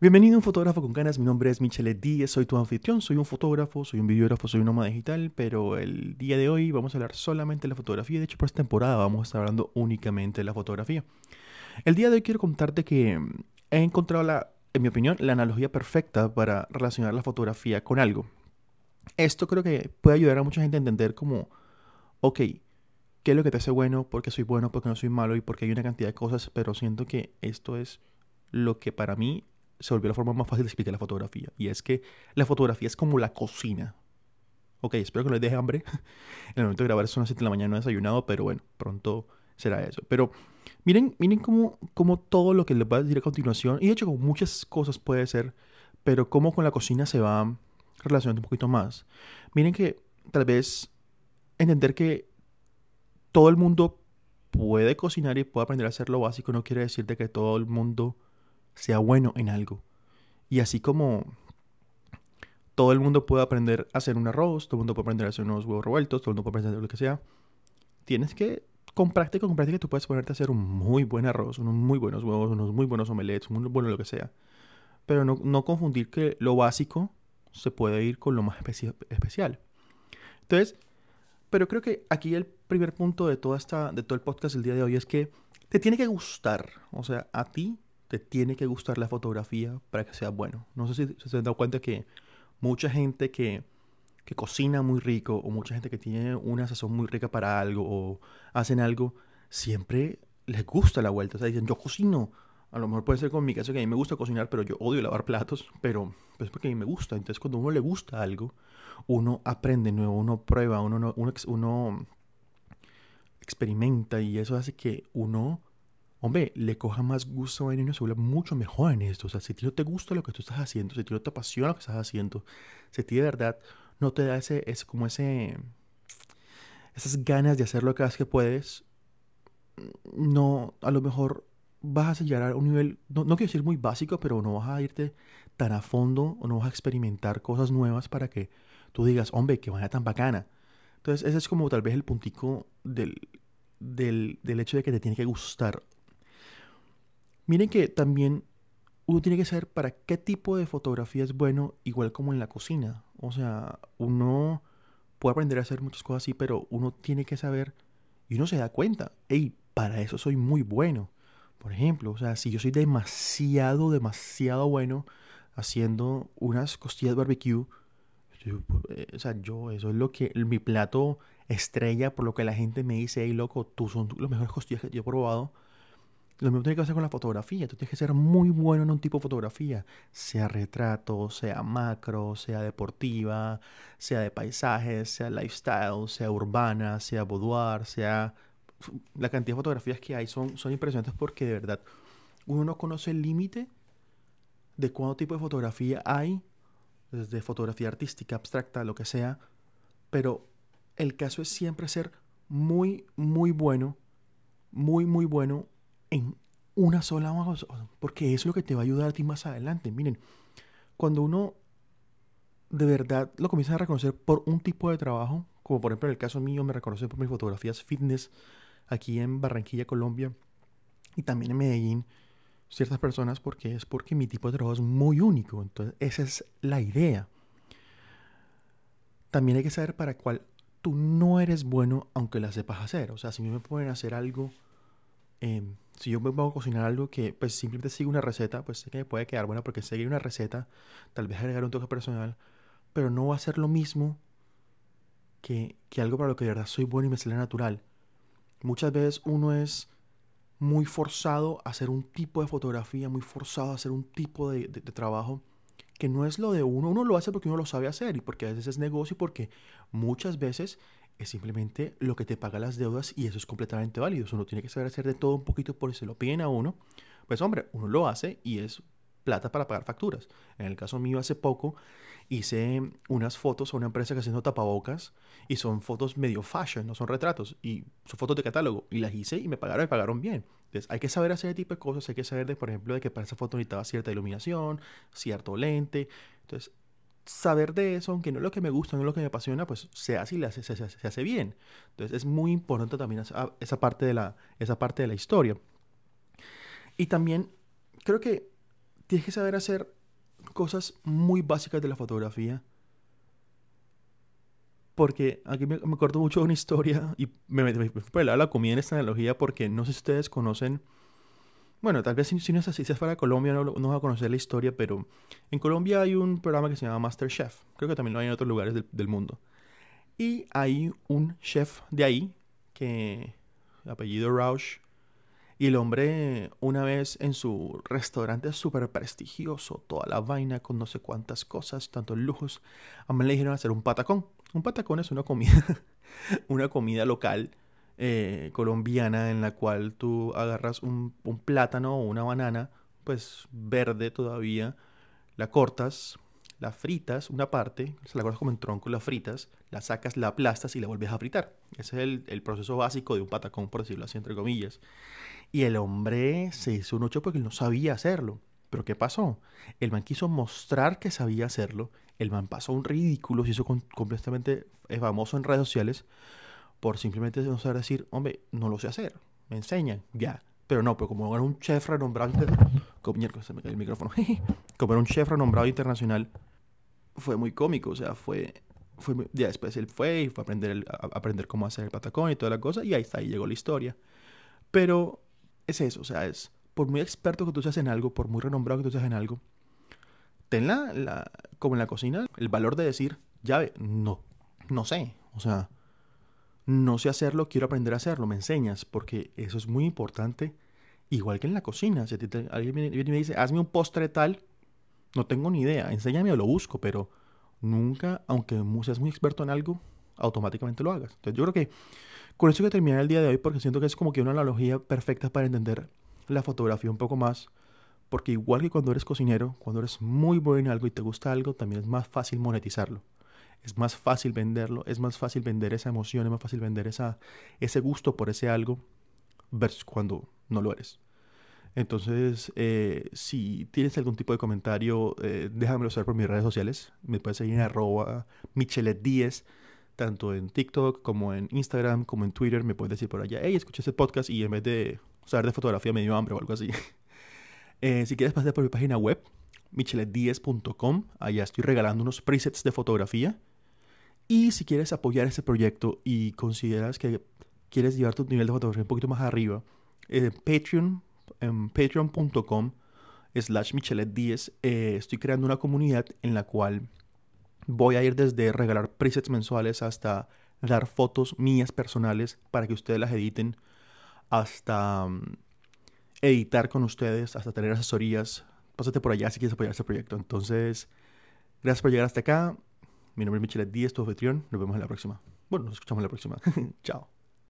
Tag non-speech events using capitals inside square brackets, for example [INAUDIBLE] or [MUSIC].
Bienvenido a Un Fotógrafo con Ganas, mi nombre es Michele Díez, soy tu anfitrión, soy un fotógrafo, soy un videógrafo, soy un nómada digital, pero el día de hoy vamos a hablar solamente de la fotografía, de hecho por esta temporada vamos a estar hablando únicamente de la fotografía. El día de hoy quiero contarte que he encontrado, la, en mi opinión, la analogía perfecta para relacionar la fotografía con algo. Esto creo que puede ayudar a mucha gente a entender como, ok, ¿qué es lo que te hace bueno? ¿Por qué soy bueno? ¿Por qué no soy malo? Y por qué hay una cantidad de cosas, pero siento que esto es lo que para mí se volvió la forma más fácil de explicar la fotografía. Y es que la fotografía es como la cocina. Ok, espero que no les deje hambre. en [LAUGHS] el momento de grabar son las 7 de la mañana, no he desayunado, pero bueno, pronto será eso. Pero miren, miren cómo, cómo todo lo que les voy a decir a continuación, y de hecho con muchas cosas puede ser, pero cómo con la cocina se va relacionando un poquito más. Miren que tal vez entender que todo el mundo puede cocinar y puede aprender a hacer lo básico no quiere decir de que todo el mundo sea bueno en algo. Y así como todo el mundo puede aprender a hacer un arroz, todo el mundo puede aprender a hacer unos huevos revueltos, todo el mundo puede aprender a hacer lo que sea, tienes que, con práctica, con práctica, tú puedes ponerte a hacer un muy buen arroz, unos muy buenos huevos, unos muy buenos omelets, muy bueno lo que sea. Pero no, no confundir que lo básico se puede ir con lo más especial. Entonces, pero creo que aquí el primer punto de, toda esta, de todo el podcast del día de hoy es que te tiene que gustar. O sea, a ti te tiene que gustar la fotografía para que sea bueno. No sé si se han dado cuenta que mucha gente que, que cocina muy rico o mucha gente que tiene una sazón muy rica para algo o hacen algo, siempre les gusta la vuelta. O sea, dicen, yo cocino. A lo mejor puede ser con mi caso que a mí me gusta cocinar, pero yo odio lavar platos, pero es porque a mí me gusta. Entonces, cuando a uno le gusta algo, uno aprende nuevo, uno prueba, uno, uno, uno experimenta y eso hace que uno hombre, le coja más gusto a y se vuelve mucho mejor en esto. O sea, si a ti no te gusta lo que tú estás haciendo, si a ti no te apasiona lo que estás haciendo, si a ti de verdad no te da ese, es como ese, esas ganas de hacer lo que que puedes, no, a lo mejor vas a llegar a un nivel, no, no quiero decir muy básico, pero no vas a irte tan a fondo o no vas a experimentar cosas nuevas para que tú digas, hombre, qué manera tan bacana. Entonces, ese es como tal vez el puntico del, del, del hecho de que te tiene que gustar Miren que también uno tiene que saber para qué tipo de fotografía es bueno, igual como en la cocina. O sea, uno puede aprender a hacer muchas cosas así, pero uno tiene que saber y uno se da cuenta, hey, para eso soy muy bueno. Por ejemplo, o sea, si yo soy demasiado, demasiado bueno haciendo unas costillas barbecue, eh, o sea, yo, eso es lo que, mi plato estrella, por lo que la gente me dice, hey, loco, tú son los mejores costillas que yo he probado lo mismo tiene que hacer con la fotografía. Tú tienes que ser muy bueno en un tipo de fotografía, sea retrato, sea macro, sea deportiva, sea de paisajes, sea lifestyle, sea urbana, sea boudoir, sea... La cantidad de fotografías que hay son, son impresionantes porque de verdad uno no conoce el límite de cuánto tipo de fotografía hay, desde fotografía artística, abstracta, lo que sea, pero el caso es siempre ser muy, muy bueno, muy, muy bueno en una sola cosa, porque es lo que te va a ayudar a ti más adelante. Miren, cuando uno de verdad lo comienza a reconocer por un tipo de trabajo, como por ejemplo en el caso mío me reconoce por mis fotografías fitness aquí en Barranquilla, Colombia, y también en Medellín, ciertas personas, porque es porque mi tipo de trabajo es muy único. Entonces, esa es la idea. También hay que saber para cuál tú no eres bueno, aunque la sepas hacer. O sea, si me pueden hacer algo Em, si yo me pongo a cocinar algo que pues simplemente sigo una receta, pues sé que me puede quedar buena porque seguir una receta, tal vez agregar un toque personal, pero no va a ser lo mismo que, que algo para lo que de verdad soy bueno y me sale natural. Muchas veces uno es muy forzado a hacer un tipo de fotografía, muy forzado a hacer un tipo de, de, de trabajo que no es lo de uno, uno lo hace porque uno lo sabe hacer y porque a veces es negocio y porque muchas veces es simplemente lo que te paga las deudas y eso es completamente válido. Uno tiene que saber hacer de todo un poquito por si se lo piden a uno. Pues hombre, uno lo hace y es plata para pagar facturas. En el caso mío hace poco hice unas fotos a una empresa que haciendo tapabocas y son fotos medio fashion, no son retratos y son fotos de catálogo y las hice y me pagaron y pagaron bien. Entonces hay que saber hacer ese tipo de cosas, hay que saber de, por ejemplo, de que para esa foto necesitaba cierta iluminación, cierto lente. Entonces saber de eso, aunque no es lo que me gusta, no es lo que me apasiona, pues se hace y se, hace bien. Entonces es muy importante también esa, parte de la, esa parte de la historia. Y también creo que tienes que saber hacer cosas muy básicas de la fotografía. Porque aquí me, me acuerdo mucho de una historia y me el lado de la comida en esta analogía porque no sé si ustedes conocen bueno, tal vez si, no es así, si es de Colombia no, no va a conocer la historia, pero en Colombia hay un programa que se llama Masterchef. Creo que también lo hay en otros lugares del, mundo. Y hay un chef de ahí, que apellido Rausch, y el hombre una vez en su restaurante súper prestigioso, toda la vaina con no sé cuántas cosas, tantos lujos, a mí le dijeron hacer un patacón. Un patacón es una comida, [LAUGHS] una comida local eh, colombiana en la cual tú agarras un, plátano o una banana, pues verde todavía, la cortas, la fritas, una parte, se la cortas como en tronco, la fritas, la sacas, la aplastas y la vuelves a fritar. Ese es el, proceso básico de un patacón, por decirlo así, entre comillas. Y el hombre se hizo un ocho porque él no sabía hacerlo. Pero ¿qué pasó? El man quiso mostrar que sabía hacerlo. El man pasó un ridículo, se hizo completamente famoso en redes sociales por simplemente no saber decir, hombre, no lo sé hacer, me enseñan, ya. Pero no, pero como era un chef renombrado, como, se me cae el micrófono, [LAUGHS] como era un chef renombrado internacional, fue muy cómico, o sea, fue, fue ya después él fue y fue a aprender, a, aprender cómo hacer el patacón y toda la cosa, y ahí está, ahí llegó la historia. Pero es eso, o sea, es, por muy experto que tú seas en algo, por muy renombrado que tú seas en algo, ten la, la como en la cocina, el valor de decir, ya, no, no sé, o sea, no sé hacerlo, quiero aprender a hacerlo, me enseñas, porque eso es muy importante. Igual que en la cocina, si alguien viene y me dice, hazme un postre tal, no tengo ni idea, enséñame o lo busco, pero nunca, aunque seas muy experto en algo, automáticamente lo hagas. Entonces yo creo que con eso que terminar el día de hoy, porque siento que es como que una analogía perfecta para entender la fotografía un poco más, porque igual que cuando eres cocinero, cuando eres muy bueno en algo y te gusta algo, también es más fácil monetizarlo es más fácil venderlo, es más fácil vender esa emoción, es más fácil vender esa, ese gusto por ese algo versus cuando no lo eres. Entonces, eh, si tienes algún tipo de comentario, eh, déjamelo saber por mis redes sociales. Me puedes seguir en arroba michelet10, tanto en TikTok como en Instagram, como en Twitter. Me puedes decir por allá, hey, escuché ese podcast y en vez de saber de fotografía me dio hambre o algo así. [LAUGHS] Eh, si quieres pasar por mi página web, michelet10.com, allá estoy regalando unos presets de fotografía y si quieres apoyar este proyecto y consideras que quieres llevar tu nivel de fotografía un poquito más arriba, en Patreon, en patreon.com slash michelet10 eh, estoy creando una comunidad en la cual voy a ir desde regalar presets mensuales hasta dar fotos mías personales para que ustedes las editen, hasta mm, editar con ustedes, hasta tener asesorías. Pásate por allá si quieres apoyar este proyecto. Entonces, gracias por llegar hasta acá. Mi nombre es Michelet Díaz, tu anfitrión. Nos vemos en la próxima. Bueno, nos escuchamos en la próxima. [LAUGHS] Chao.